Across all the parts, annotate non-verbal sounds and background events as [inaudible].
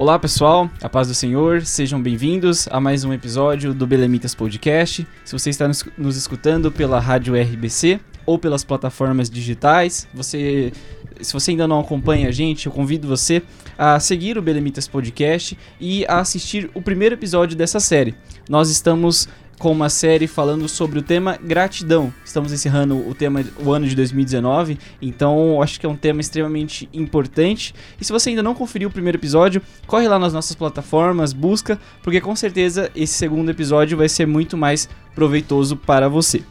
Olá pessoal, a paz do Senhor, sejam bem-vindos a mais um episódio do Belemitas Podcast. Se você está nos escutando pela rádio RBC ou pelas plataformas digitais, você, se você ainda não acompanha a gente, eu convido você a seguir o Belemitas Podcast e a assistir o primeiro episódio dessa série. Nós estamos com uma série falando sobre o tema gratidão. Estamos encerrando o tema o ano de 2019, então acho que é um tema extremamente importante. E se você ainda não conferiu o primeiro episódio, corre lá nas nossas plataformas, busca, porque com certeza esse segundo episódio vai ser muito mais proveitoso para você.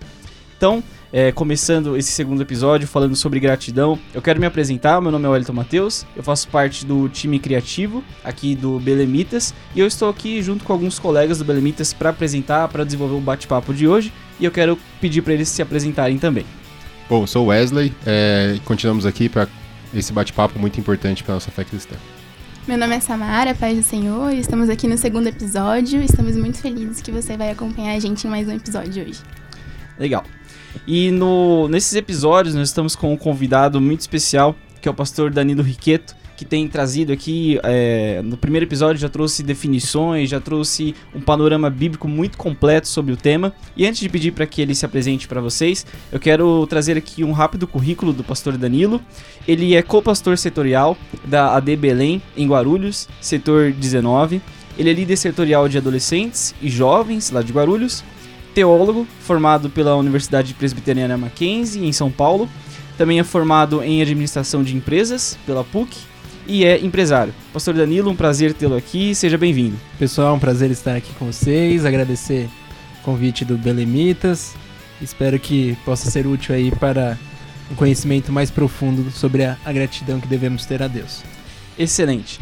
Então, é, começando esse segundo episódio falando sobre gratidão. Eu quero me apresentar, meu nome é Wellington Matheus, eu faço parte do time criativo aqui do Belemitas e eu estou aqui junto com alguns colegas do Belemitas para apresentar, para desenvolver o bate-papo de hoje e eu quero pedir para eles se apresentarem também. Bom, sou Wesley é, e continuamos aqui para esse bate-papo muito importante para nossa fé cristã. Meu nome é Samara, Paz do Senhor, estamos aqui no segundo episódio. Estamos muito felizes que você vai acompanhar a gente em mais um episódio hoje. Legal. E no, nesses episódios nós estamos com um convidado muito especial, que é o pastor Danilo Riqueto, que tem trazido aqui, é, no primeiro episódio já trouxe definições, já trouxe um panorama bíblico muito completo sobre o tema. E antes de pedir para que ele se apresente para vocês, eu quero trazer aqui um rápido currículo do pastor Danilo. Ele é co-pastor setorial da AD Belém, em Guarulhos, setor 19. Ele é líder setorial de adolescentes e jovens lá de Guarulhos teólogo, formado pela Universidade Presbiteriana Mackenzie, em São Paulo. Também é formado em administração de empresas pela PUC e é empresário. Pastor Danilo, um prazer tê-lo aqui, seja bem-vindo. Pessoal, um prazer estar aqui com vocês, agradecer o convite do Belemitas. Espero que possa ser útil aí para um conhecimento mais profundo sobre a, a gratidão que devemos ter a Deus. Excelente.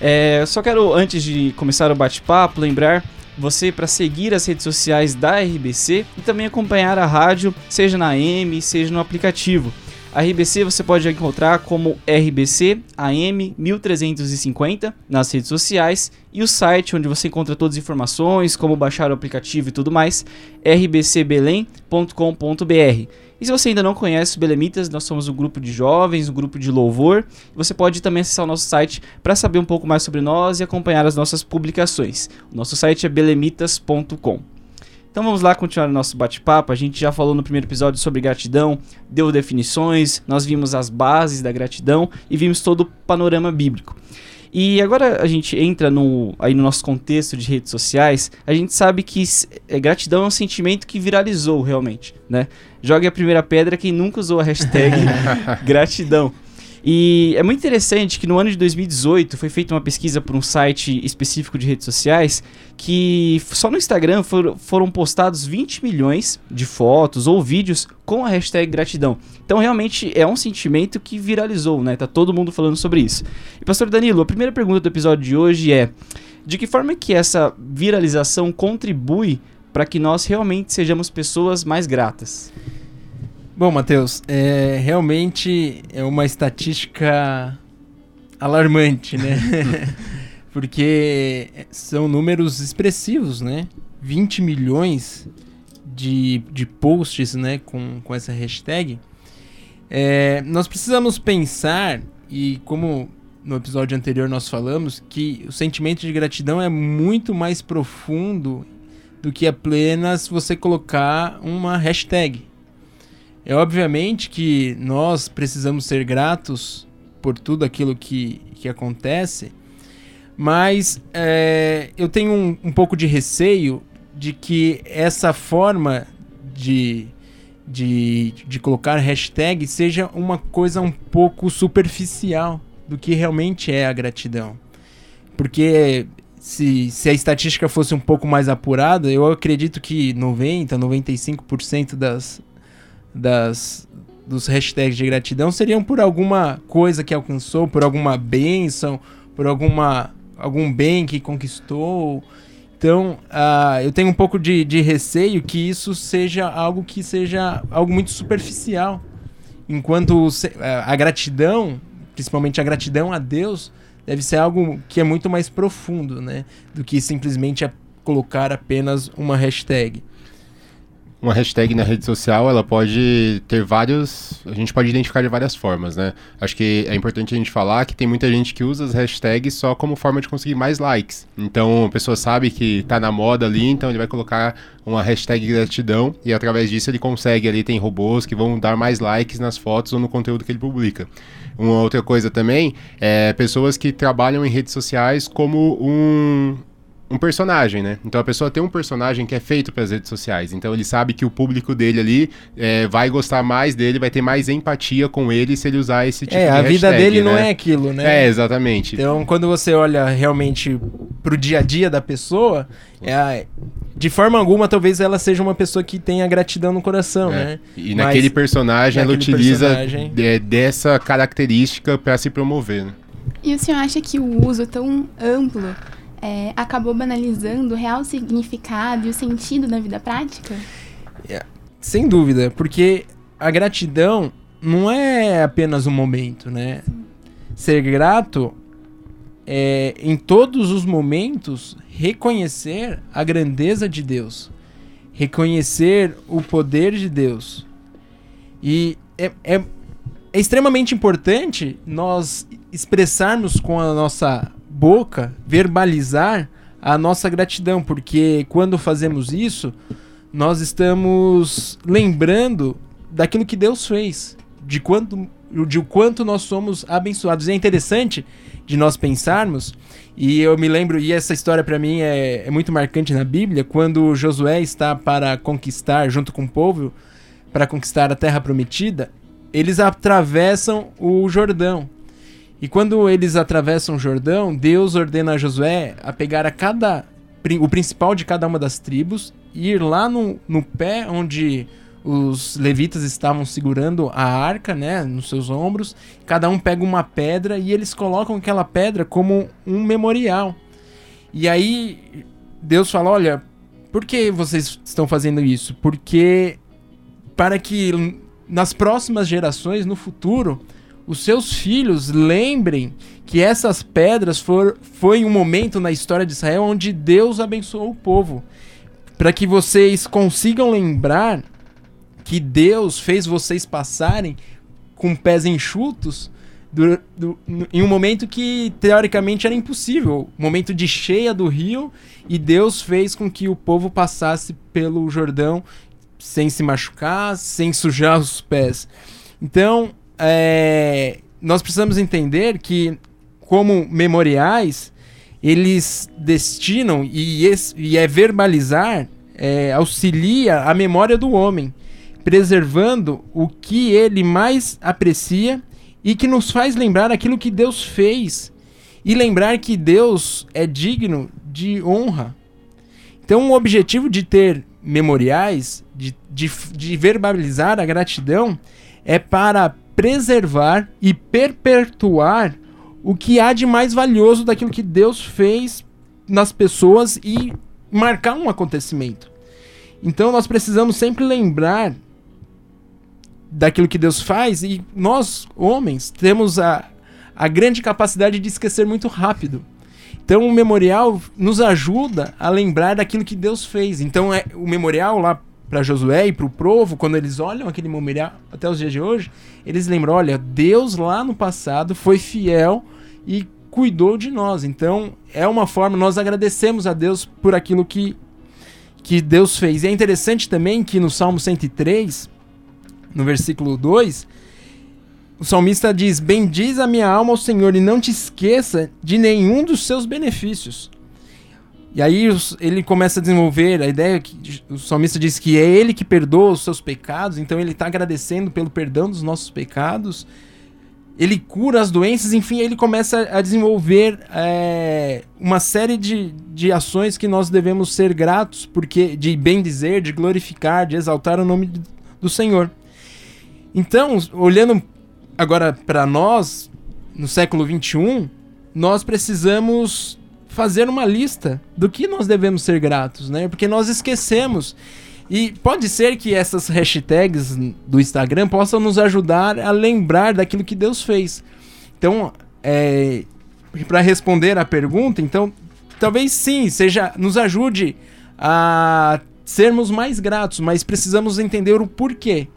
É, só quero, antes de começar o bate-papo, lembrar você para seguir as redes sociais da RBC e também acompanhar a rádio, seja na AM, seja no aplicativo. A RBC você pode encontrar como RBC AM 1350 nas redes sociais e o site onde você encontra todas as informações, como baixar o aplicativo e tudo mais, rbcbelém.com.br. E se você ainda não conhece o Belemitas, nós somos um grupo de jovens, um grupo de louvor. Você pode também acessar o nosso site para saber um pouco mais sobre nós e acompanhar as nossas publicações. O nosso site é belemitas.com. Então vamos lá continuar o nosso bate-papo. A gente já falou no primeiro episódio sobre gratidão, deu definições, nós vimos as bases da gratidão e vimos todo o panorama bíblico. E agora a gente entra no, aí no nosso contexto de redes sociais, a gente sabe que é, gratidão é um sentimento que viralizou realmente, né? Jogue a primeira pedra quem nunca usou a hashtag [laughs] gratidão. E é muito interessante que no ano de 2018 foi feita uma pesquisa por um site específico de redes sociais que só no Instagram for, foram postados 20 milhões de fotos ou vídeos com a hashtag gratidão. Então realmente é um sentimento que viralizou, né? Tá todo mundo falando sobre isso. E pastor Danilo, a primeira pergunta do episódio de hoje é: de que forma que essa viralização contribui para que nós realmente sejamos pessoas mais gratas? Bom, Matheus, é, realmente é uma estatística alarmante, né? [laughs] Porque são números expressivos, né? 20 milhões de, de posts né, com, com essa hashtag. É, nós precisamos pensar, e como no episódio anterior nós falamos, que o sentimento de gratidão é muito mais profundo do que apenas você colocar uma hashtag. É obviamente que nós precisamos ser gratos por tudo aquilo que, que acontece, mas é, eu tenho um, um pouco de receio de que essa forma de, de, de colocar hashtag seja uma coisa um pouco superficial do que realmente é a gratidão. Porque se, se a estatística fosse um pouco mais apurada, eu acredito que 90, 95% das, das, dos hashtags de gratidão seriam por alguma coisa que alcançou, por alguma bênção, por alguma, algum bem que conquistou. Então, ah, eu tenho um pouco de, de receio que isso seja algo que seja algo muito superficial. Enquanto a gratidão, principalmente a gratidão a Deus, deve ser algo que é muito mais profundo, né? Do que simplesmente a- colocar apenas uma hashtag. Uma hashtag na rede social, ela pode ter vários. A gente pode identificar de várias formas, né? Acho que é importante a gente falar que tem muita gente que usa as hashtags só como forma de conseguir mais likes. Então a pessoa sabe que tá na moda ali, então ele vai colocar uma hashtag gratidão e através disso ele consegue ali, tem robôs que vão dar mais likes nas fotos ou no conteúdo que ele publica. Uma outra coisa também é pessoas que trabalham em redes sociais como um, um personagem, né? Então a pessoa tem um personagem que é feito para as redes sociais. Então ele sabe que o público dele ali é, vai gostar mais dele, vai ter mais empatia com ele se ele usar esse tipo é, de a vida hashtag, dele não né? é aquilo, né? É, exatamente. Então, quando você olha realmente pro dia a dia da pessoa, é a- de forma alguma, talvez ela seja uma pessoa que tenha gratidão no coração, É. né? E Mas naquele personagem ela naquele utiliza personagem- de- dessa característica para se promover, né? E o senhor acha que o uso tão amplo é, acabou banalizando o real significado e o sentido da vida prática? Sem dúvida, porque a gratidão não é apenas um momento, né? Ser grato é, em todos os momentos, reconhecer a grandeza de Deus, reconhecer o poder de Deus. E é, é, é extremamente importante nós expressarmos com a nossa boca, verbalizar a nossa gratidão, porque quando fazemos isso, nós estamos lembrando daquilo que Deus fez, de quanto, de o quanto nós somos abençoados. E é interessante de nós pensarmos, e eu me lembro, e essa história para mim é, é muito marcante na Bíblia, quando Josué está para conquistar, junto com o povo, para conquistar a terra prometida, eles atravessam o Jordão. E quando eles atravessam o Jordão, Deus ordena a Josué a pegar a cada o principal de cada uma das tribos e ir lá no, no pé onde os levitas estavam segurando a arca, né, nos seus ombros. Cada um pega uma pedra e eles colocam aquela pedra como um memorial. E aí Deus fala: "Olha, por que vocês estão fazendo isso? Porque para que nas próximas gerações, no futuro, os seus filhos lembrem que essas pedras for, foi um momento na história de Israel onde Deus abençoou o povo. Para que vocês consigam lembrar que Deus fez vocês passarem com pés enxutos do- do- em um momento que teoricamente era impossível momento de cheia do rio e Deus fez com que o povo passasse pelo Jordão sem se machucar, sem sujar os pés. Então, é, nós precisamos entender que, como memoriais, eles destinam e, e é verbalizar, é, auxilia a memória do homem, preservando o que ele mais aprecia e que nos faz lembrar aquilo que Deus fez e lembrar que Deus é digno de honra. Então, o objetivo de ter memoriais, de, de, de verbalizar a gratidão, é para preservar e perpetuar o que há de mais valioso daquilo que Deus fez nas pessoas e marcar um acontecimento. Então, nós precisamos sempre lembrar daquilo que Deus faz e nós, homens, temos a, a grande capacidade de esquecer muito rápido. Então o memorial nos ajuda a lembrar daquilo que Deus fez. Então é o memorial lá para Josué e para o povo, quando eles olham aquele memorial até os dias de hoje, eles lembram, olha, Deus lá no passado foi fiel e cuidou de nós. Então é uma forma nós agradecemos a Deus por aquilo que que Deus fez. E é interessante também que no Salmo 103, no versículo 2, o salmista diz: Bendiz a minha alma ao Senhor e não te esqueça de nenhum dos seus benefícios. E aí ele começa a desenvolver a ideia que o salmista diz que é ele que perdoa os seus pecados, então ele está agradecendo pelo perdão dos nossos pecados. Ele cura as doenças, enfim, ele começa a desenvolver é, uma série de, de ações que nós devemos ser gratos, porque de bem dizer, de glorificar, de exaltar o nome do Senhor. Então, olhando agora para nós, no século 21, nós precisamos fazer uma lista do que nós devemos ser gratos, né? Porque nós esquecemos. E pode ser que essas hashtags do Instagram possam nos ajudar a lembrar daquilo que Deus fez. Então, é, para responder a pergunta, então talvez sim, seja nos ajude a sermos mais gratos, mas precisamos entender o porquê.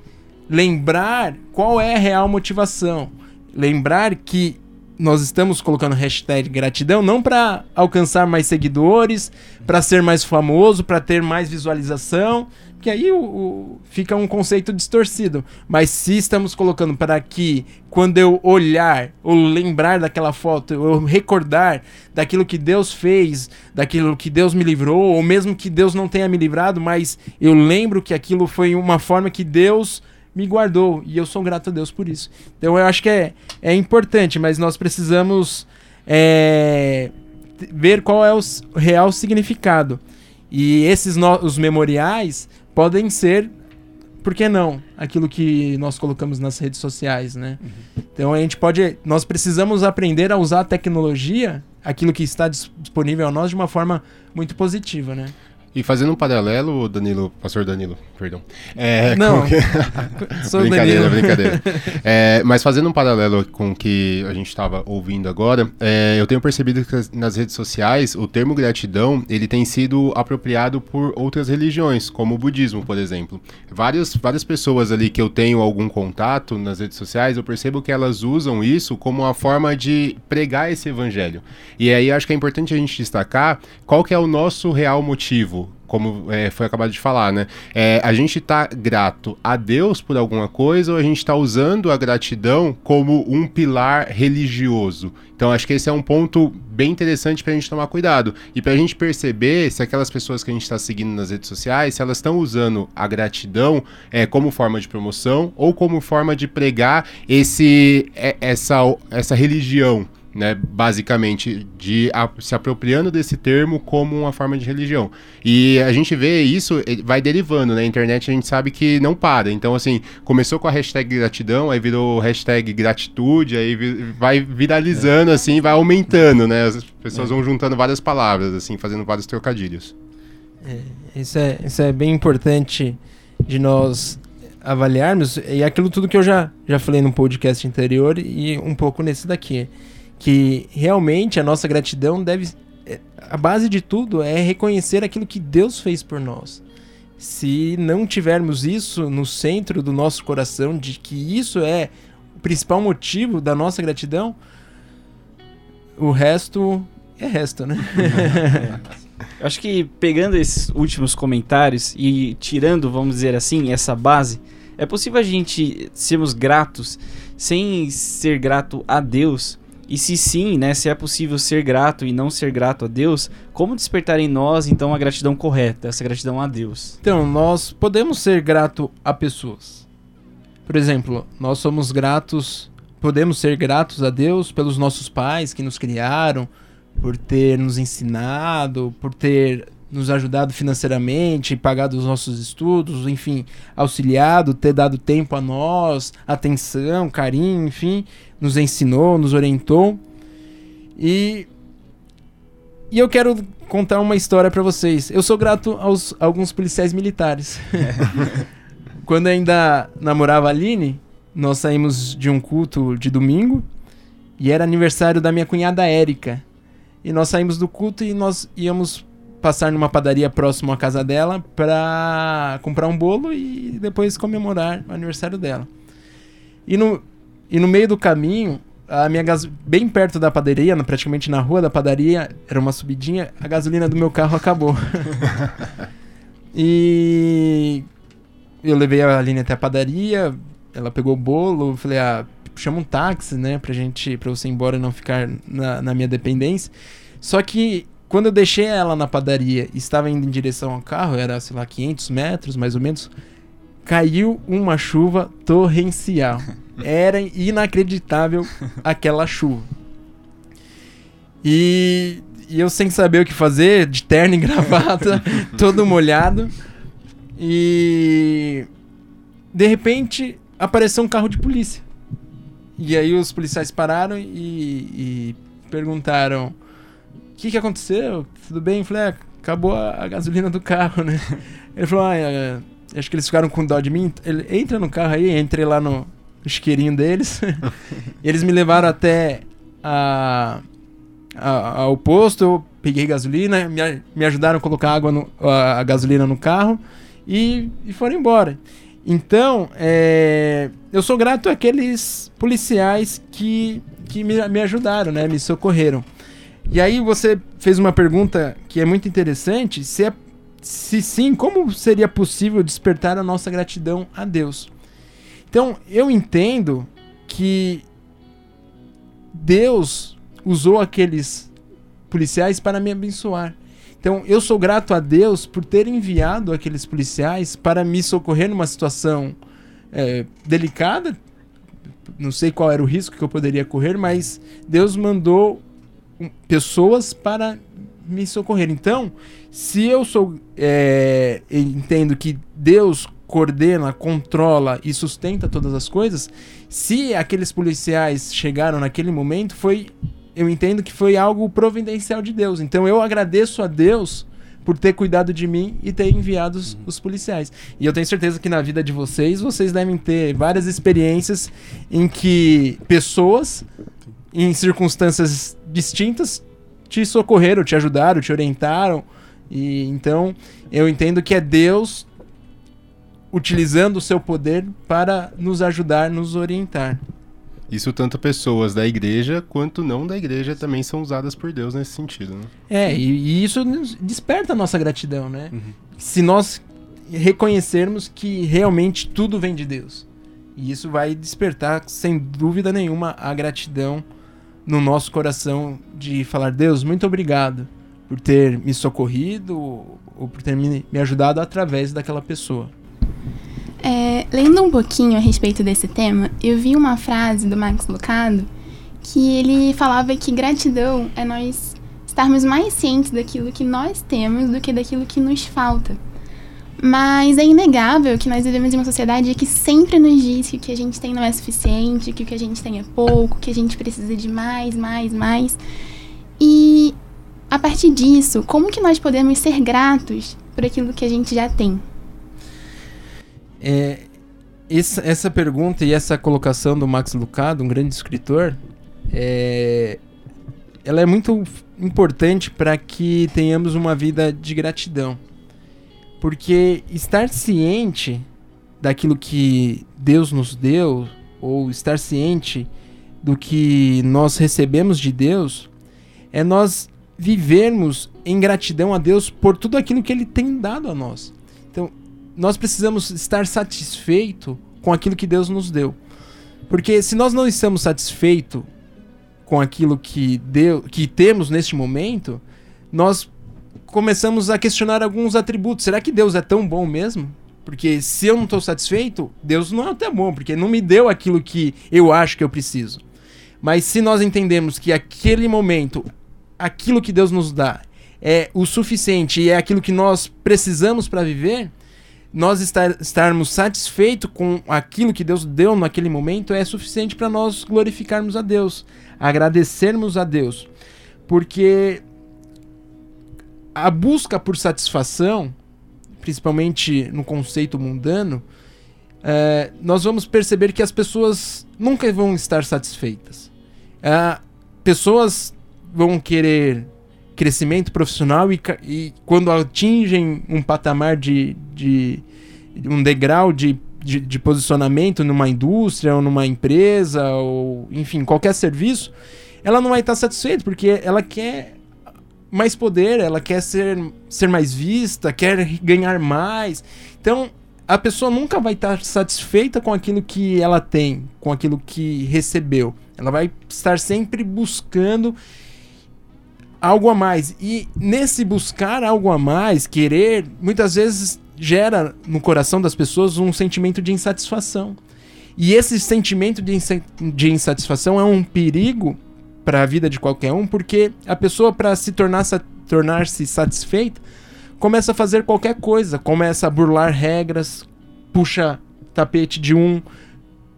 Lembrar qual é a real motivação. Lembrar que nós estamos colocando hashtag gratidão não para alcançar mais seguidores, para ser mais famoso, para ter mais visualização, que aí o, o, fica um conceito distorcido. Mas se estamos colocando para que quando eu olhar ou lembrar daquela foto, eu recordar daquilo que Deus fez, daquilo que Deus me livrou, ou mesmo que Deus não tenha me livrado, mas eu lembro que aquilo foi uma forma que Deus me guardou e eu sou grato a Deus por isso. Então eu acho que é, é importante, mas nós precisamos é, ver qual é o real significado. E esses no, os memoriais podem ser, por que não, aquilo que nós colocamos nas redes sociais, né? Uhum. Então a gente pode, nós precisamos aprender a usar a tecnologia, aquilo que está disponível a nós de uma forma muito positiva, né? E fazendo um paralelo, Danilo, pastor Danilo, perdão. É, Não, que... [laughs] brincadeira, brincadeira. [laughs] É, mas fazendo um paralelo com o que a gente estava ouvindo agora, é, eu tenho percebido que nas redes sociais o termo gratidão ele tem sido apropriado por outras religiões, como o budismo, por exemplo. Várias, várias pessoas ali que eu tenho algum contato nas redes sociais, eu percebo que elas usam isso como uma forma de pregar esse evangelho. E aí acho que é importante a gente destacar qual que é o nosso real motivo como é, foi acabado de falar, né? É, a gente está grato a Deus por alguma coisa ou a gente está usando a gratidão como um pilar religioso? Então acho que esse é um ponto bem interessante para a gente tomar cuidado e para a gente perceber se aquelas pessoas que a gente está seguindo nas redes sociais, se elas estão usando a gratidão é, como forma de promoção ou como forma de pregar esse, é, essa, essa religião né, basicamente, de a, se apropriando desse termo como uma forma de religião. E a gente vê isso, vai derivando, né? A internet a gente sabe que não para. Então, assim, começou com a hashtag gratidão, aí virou hashtag gratitude, aí vai viralizando, é. assim, vai aumentando, né? As pessoas é. vão juntando várias palavras, assim, fazendo vários trocadilhos. É, isso, é, isso é bem importante de nós avaliarmos, e aquilo tudo que eu já, já falei no podcast anterior e um pouco nesse daqui que realmente a nossa gratidão deve. É, a base de tudo é reconhecer aquilo que Deus fez por nós. Se não tivermos isso no centro do nosso coração, de que isso é o principal motivo da nossa gratidão, o resto é resto, né? [laughs] Acho que pegando esses últimos comentários e tirando, vamos dizer assim, essa base, é possível a gente sermos gratos sem ser grato a Deus e se sim, né, se é possível ser grato e não ser grato a Deus, como despertar em nós então a gratidão correta, essa gratidão a Deus? Então, nós podemos ser grato a pessoas. Por exemplo, nós somos gratos, podemos ser gratos a Deus pelos nossos pais que nos criaram, por ter nos ensinado, por ter nos ajudado financeiramente, pagado os nossos estudos, enfim, auxiliado, ter dado tempo a nós, atenção, carinho, enfim, nos ensinou, nos orientou. E e eu quero contar uma história para vocês. Eu sou grato aos a alguns policiais militares. [laughs] Quando ainda namorava a Aline, nós saímos de um culto de domingo e era aniversário da minha cunhada Érica. E nós saímos do culto e nós íamos passar numa padaria próximo à casa dela para comprar um bolo e depois comemorar o aniversário dela. E no, e no meio do caminho, a minha gas... bem perto da padaria, praticamente na rua da padaria, era uma subidinha, a gasolina do meu carro acabou. [laughs] e eu levei a Aline até a padaria, ela pegou o bolo, falei, ah, chama um táxi, né, pra gente, pra você ir embora e não ficar na, na minha dependência. Só que quando eu deixei ela na padaria e estava indo em direção ao carro, era, sei lá, 500 metros mais ou menos, caiu uma chuva torrencial. [laughs] Era inacreditável aquela chuva. E, e, eu sem saber o que fazer, de terno e gravata, [laughs] todo molhado. E de repente apareceu um carro de polícia. E aí os policiais pararam e, e perguntaram que, que aconteceu? Tudo bem? Eu falei, ah, acabou a, a gasolina do carro, né? [laughs] Ele falou, ah, é, acho que eles ficaram com dó de mim. Ele entra no carro aí, entrei lá no, isqueirinho deles. [laughs] eles me levaram até a, a- ao posto, eu peguei gasolina, me, me ajudaram a colocar água no, a, a gasolina no carro e, e foram embora. Então, é, eu sou grato àqueles policiais que, que me, me ajudaram, né? Me socorreram. E aí você fez uma pergunta que é muito interessante, se, é, se sim, como seria possível despertar a nossa gratidão a Deus? Então, eu entendo que Deus usou aqueles policiais para me abençoar. Então, eu sou grato a Deus por ter enviado aqueles policiais para me socorrer numa situação é, delicada. Não sei qual era o risco que eu poderia correr, mas Deus mandou pessoas para me socorrer. Então, se eu sou é, entendo que Deus coordena, controla e sustenta todas as coisas, se aqueles policiais chegaram naquele momento, foi eu entendo que foi algo providencial de Deus. Então eu agradeço a Deus por ter cuidado de mim e ter enviado os, os policiais. E eu tenho certeza que na vida de vocês, vocês devem ter várias experiências em que pessoas, em circunstâncias distintas, te socorreram, te ajudaram, te orientaram. E então eu entendo que é Deus utilizando o seu poder para nos ajudar, nos orientar. Isso tanto pessoas da igreja quanto não da igreja também são usadas por Deus nesse sentido, né? É, e, e isso desperta a nossa gratidão, né? Se nós reconhecermos que realmente tudo vem de Deus. E isso vai despertar, sem dúvida nenhuma, a gratidão no nosso coração de falar: Deus, muito obrigado por ter me socorrido ou por ter me, ajudado através daquela pessoa. É, lendo um pouquinho a respeito desse tema, eu vi uma frase do Max Lucado que ele falava que gratidão é nós estarmos mais cientes daquilo que nós temos do que daquilo que nos falta. Mas é inegável que nós vivemos em uma sociedade que sempre nos diz que o que a gente tem não é suficiente, que o que a gente tem é pouco, que a gente precisa de mais, mais, mais. E a partir disso, como que nós podemos ser gratos por aquilo que a gente já tem? É, essa, essa pergunta e essa colocação do Max Lucado, um grande escritor, é, ela é muito importante para que tenhamos uma vida de gratidão. Porque estar ciente daquilo que Deus nos deu, ou estar ciente do que nós recebemos de Deus, é nós vivermos em gratidão a Deus por tudo aquilo que Ele tem dado a nós. Então, nós precisamos estar satisfeito com aquilo que Deus nos deu. Porque se nós não estamos satisfeitos com aquilo que, deu, que temos neste momento, nós começamos a questionar alguns atributos. Será que Deus é tão bom mesmo? Porque se eu não estou satisfeito, Deus não é tão bom, porque não me deu aquilo que eu acho que eu preciso. Mas se nós entendemos que aquele momento, aquilo que Deus nos dá, é o suficiente e é aquilo que nós precisamos para viver, nós estar, estarmos satisfeitos com aquilo que Deus deu naquele momento é suficiente para nós glorificarmos a Deus, agradecermos a Deus. Porque a busca por satisfação, principalmente no conceito mundano, é, nós vamos perceber que as pessoas nunca vão estar satisfeitas. É, pessoas vão querer crescimento profissional e, e quando atingem um patamar de, de um degrau de, de, de posicionamento numa indústria ou numa empresa ou enfim qualquer serviço, ela não vai estar satisfeita porque ela quer mais poder, ela quer ser, ser mais vista, quer ganhar mais. Então a pessoa nunca vai estar satisfeita com aquilo que ela tem, com aquilo que recebeu. Ela vai estar sempre buscando algo a mais. E nesse buscar algo a mais, querer, muitas vezes gera no coração das pessoas um sentimento de insatisfação. E esse sentimento de, de insatisfação é um perigo para a vida de qualquer um, porque a pessoa, para se tornar tornar-se satisfeita, começa a fazer qualquer coisa, começa a burlar regras, puxa tapete de um,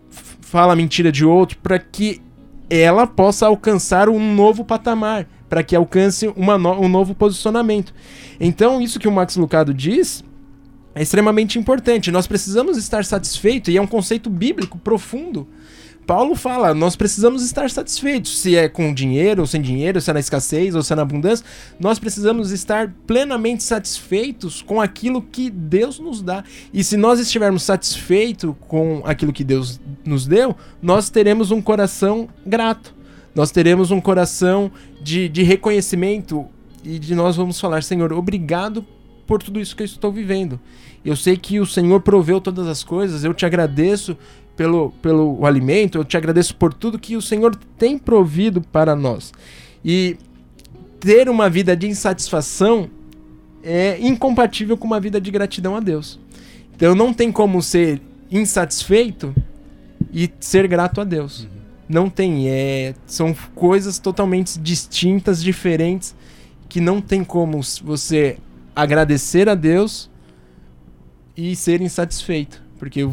fala mentira de outro, para que ela possa alcançar um novo patamar, para que alcance no um novo posicionamento. Então, isso que o Max Lucado diz é extremamente importante. Nós precisamos estar satisfeitos, e é um conceito bíblico profundo. Paulo fala, nós precisamos estar satisfeitos, se é com dinheiro ou sem dinheiro, se é na escassez ou se é na abundância, nós precisamos estar plenamente satisfeitos com aquilo que Deus nos dá. E se nós estivermos satisfeitos com aquilo que Deus nos deu, nós teremos um coração grato. Nós teremos um coração de, de reconhecimento e de nós vamos falar, Senhor, obrigado por tudo isso que eu estou vivendo. Eu sei que o Senhor proveu todas as coisas, eu te agradeço pelo, pelo alimento, eu te agradeço por tudo que o Senhor tem provido para nós. E ter uma vida de insatisfação é incompatível com uma vida de gratidão a Deus. Então não tem como ser insatisfeito e ser grato a Deus. Uhum. Não tem, é, são coisas totalmente distintas, diferentes, que não tem como você agradecer a Deus e ser insatisfeito, porque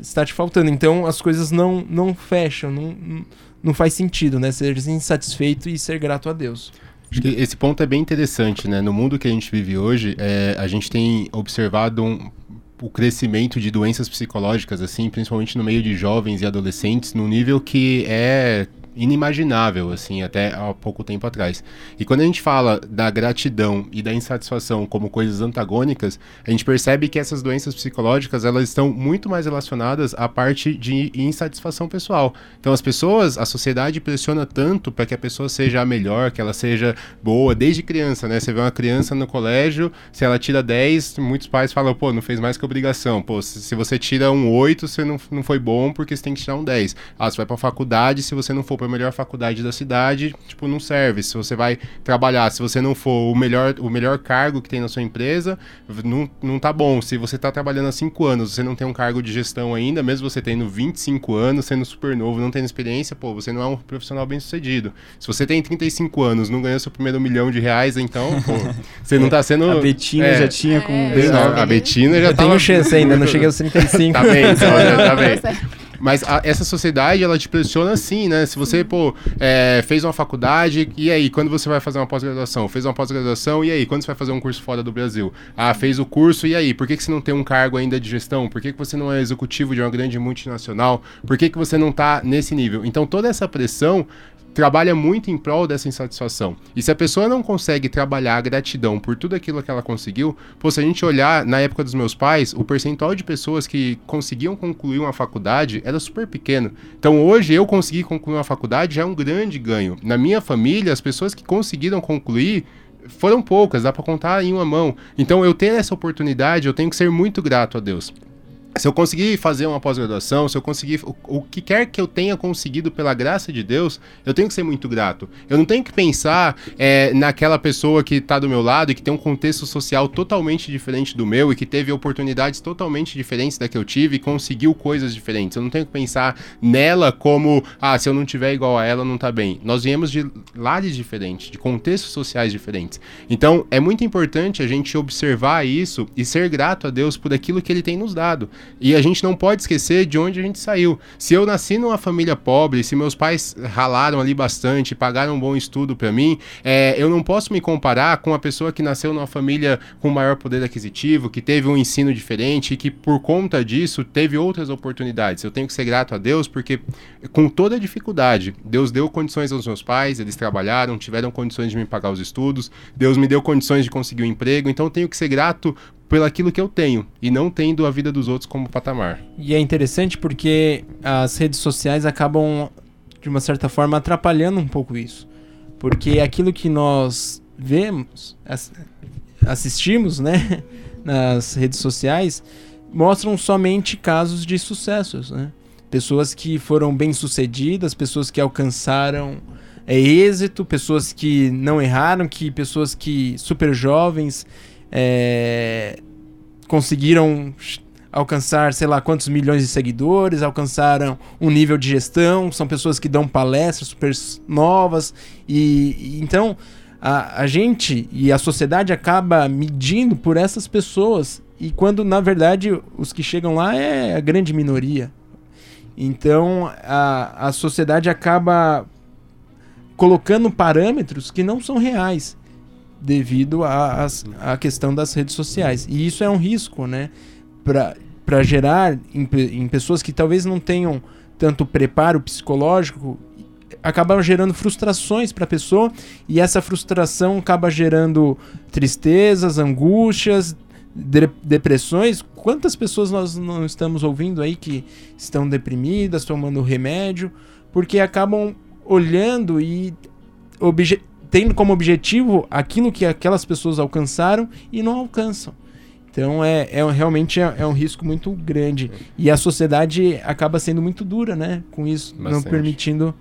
está te faltando. Então as coisas não, não fecham, não, não faz sentido, né? Ser insatisfeito e ser grato a Deus. Acho que esse ponto é bem interessante, né? No mundo que a gente vive hoje, é, a gente tem observado um, o crescimento de doenças psicológicas, assim, principalmente no meio de jovens e adolescentes, num nível que é inimaginável, assim, até há pouco tempo atrás. E quando a gente fala da gratidão e da insatisfação como coisas antagônicas, a gente percebe que essas doenças psicológicas, elas estão muito mais relacionadas à parte de insatisfação pessoal. Então as pessoas, a sociedade pressiona tanto para que a pessoa seja a melhor, que ela seja boa desde criança, né? Você vê uma criança no colégio, se ela tira 10, muitos pais falam, pô, não fez mais que obrigação. Pô, se você tira um 8, você não, não foi bom porque você tem que tirar um 10. Ah, você vai pra faculdade, se você não for para melhor faculdade da cidade, tipo, não serve. Se você vai trabalhar, se você não for o melhor, o melhor cargo que tem na sua empresa, não, não tá bom. Se você tá trabalhando há 5 anos, você não tem um cargo de gestão ainda, mesmo você tendo 25 anos, sendo super novo, não tendo experiência, pô, você não é um profissional bem sucedido. Se você tem 35 anos, não ganhou seu primeiro milhão de reais, então, pô, [laughs] você não tá sendo. A Betina é, já tinha com. É, a Betina já Eu tenho chance ainda, não cheguei aos 35. tá bem, então, [laughs] tá bem. Mas a, essa sociedade, ela te pressiona assim, né? Se você, pô, é, fez uma faculdade, e aí, quando você vai fazer uma pós-graduação? Fez uma pós-graduação, e aí, quando você vai fazer um curso fora do Brasil? Ah, fez o curso, e aí? Por que, que você não tem um cargo ainda de gestão? Por que, que você não é executivo de uma grande multinacional? Por que, que você não tá nesse nível? Então, toda essa pressão trabalha muito em prol dessa insatisfação. E se a pessoa não consegue trabalhar a gratidão por tudo aquilo que ela conseguiu, pô, se a gente olhar na época dos meus pais, o percentual de pessoas que conseguiam concluir uma faculdade era super pequeno. Então hoje eu consegui concluir uma faculdade já é um grande ganho. Na minha família, as pessoas que conseguiram concluir foram poucas, dá para contar em uma mão. Então eu ter essa oportunidade, eu tenho que ser muito grato a Deus se eu conseguir fazer uma pós-graduação, se eu conseguir o, o, que quer que eu tenha conseguido pela graça de Deus, eu tenho que ser muito grato. Eu não tenho que pensar é, naquela pessoa que está do meu lado e que tem um contexto social totalmente diferente do meu e que teve oportunidades totalmente diferentes da que eu tive e conseguiu coisas diferentes. Eu não tenho que pensar nela como, ah, se eu não tiver igual a ela, não tá bem. Nós viemos de lares diferentes, de contextos sociais diferentes. Então, é muito importante a gente observar isso e ser grato a Deus por aquilo que ele tem nos dado. E a gente não pode esquecer de onde a gente saiu. Se eu nasci numa família pobre, se meus pais ralaram ali bastante, pagaram um bom estudo para mim, é, eu não posso me comparar com a pessoa que nasceu numa família com maior poder aquisitivo, que teve um ensino diferente e que por conta disso teve outras oportunidades. Eu tenho que ser grato a Deus porque com toda a dificuldade, Deus deu condições aos meus pais, eles trabalharam, tiveram condições de me pagar os estudos, Deus me deu condições de conseguir um emprego, então tenho que ser grato pelo aquilo que eu tenho e não tendo a vida dos outros como patamar. E é interessante porque as redes sociais acabam de uma certa forma atrapalhando um pouco isso. Porque aquilo que nós vemos, assistimos, né, [laughs] nas redes sociais, mostram somente casos de sucessos, né? Pessoas que foram bem-sucedidas, pessoas que alcançaram é, êxito, pessoas que não erraram, que pessoas que super jovens é, conseguiram alcançar, sei lá, quantos milhões de seguidores, alcançaram um nível de gestão, são pessoas que dão palestras super novas e, e então a, a gente e a sociedade acaba medindo por essas pessoas e quando na verdade os que chegam lá é a grande minoria. Então a, a sociedade acaba colocando parâmetros que não são reais devido à a, a, questão das redes sociais. E isso é um risco, né? Para gerar em, em pessoas que talvez não tenham tanto preparo psicológico acaba gerando frustrações para a pessoa e essa frustração acaba gerando tristezas, angústias, de depressões. Quantas pessoas nós não estamos ouvindo aí que estão deprimidas, tomando remédio, porque acabam olhando e tendo como objetivo aquilo que aquelas pessoas alcançaram e não alcançam. Então é, é realmente é, é, um risco muito grande. E a sociedade acaba sendo muito dura, né? Com isso, Bastante. não permitindo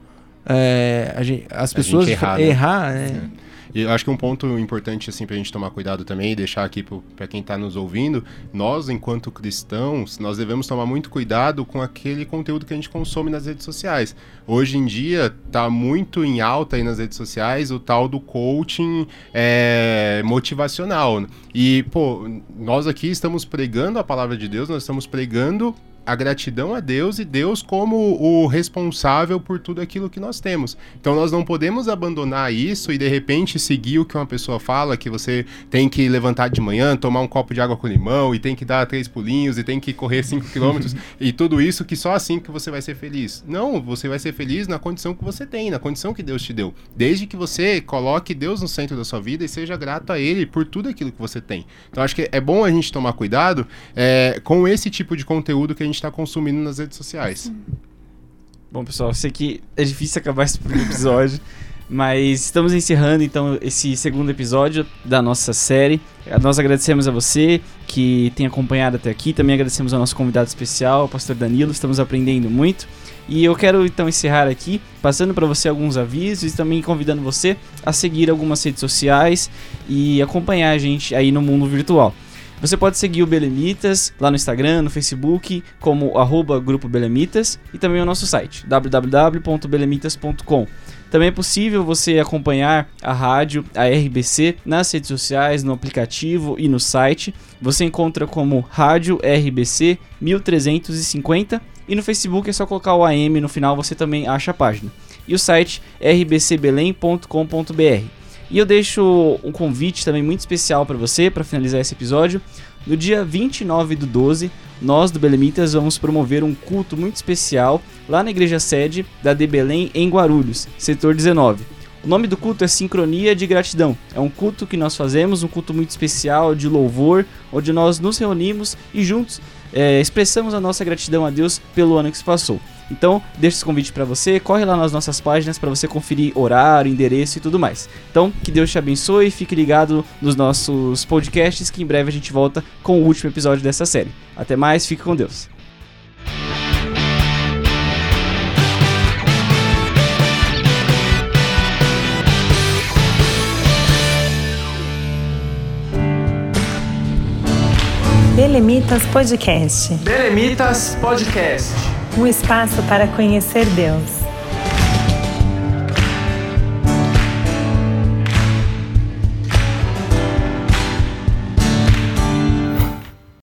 é, gente, as pessoas errar, né? errar né? E eu acho que um ponto importante, assim, pra gente tomar cuidado também e deixar aqui para quem tá nos ouvindo, nós, enquanto cristãos, nós devemos tomar muito cuidado com aquele conteúdo que a gente consome nas redes sociais. Hoje em dia, tá muito em alta aí nas redes sociais o tal do coaching é, motivacional. E, pô, nós aqui estamos pregando a palavra de Deus, nós estamos pregando a gratidão a Deus e Deus como o responsável por tudo aquilo que nós temos. Então nós não podemos abandonar isso e de repente seguir o que uma pessoa fala, que você tem que levantar de manhã, tomar um copo de água com limão e tem que dar três pulinhos e tem que correr cinco [laughs] quilômetros e tudo isso que só assim que você vai ser feliz. Não, você vai ser feliz na condição que você tem, na condição que Deus te deu. Desde que você coloque Deus no centro da sua vida e seja grato a Ele por tudo aquilo que você tem. Então acho que é bom a gente tomar cuidado é, com esse tipo de conteúdo que a gente está consumindo nas redes sociais. Bom, pessoal, eu sei que é difícil acabar esse primeiro episódio, [laughs] mas estamos encerrando então esse segundo episódio da nossa série. Nós agradecemos a você que tem acompanhado até aqui, também agradecemos ao nosso convidado especial, o pastor Danilo, estamos aprendendo muito. E eu quero então encerrar aqui, passando para você alguns avisos e também convidando você a seguir algumas redes sociais e acompanhar a gente aí no mundo virtual. Você pode seguir o Belemitas lá no Instagram, no Facebook, como arroba Grupo Belemitas e também o nosso site, www.belemitas.com. Também é possível você acompanhar a rádio, a RBC, nas redes sociais, no aplicativo e no site. Você encontra como Rádio RBC 1350 e no Facebook é só colocar o AM no final, você também acha a página. E o site rbcbelém.com.br. E eu deixo um convite também muito especial para você, para finalizar esse episódio. No dia 29 do 12, nós do Belemitas vamos promover um culto muito especial lá na igreja sede da De Belém, em Guarulhos, setor 19. O nome do culto é Sincronia de Gratidão. É um culto que nós fazemos, um culto muito especial de louvor, onde nós nos reunimos e juntos é, expressamos a nossa gratidão a Deus pelo ano que se passou. Então, deixo esse convite para você, corre lá nas nossas páginas para você conferir horário, endereço e tudo mais. Então, que Deus te abençoe e fique ligado nos nossos podcasts que em breve a gente volta com o último episódio dessa série. Até mais, fique com Deus. Belemitas Podcast. Belemitas Podcast um espaço para conhecer Deus.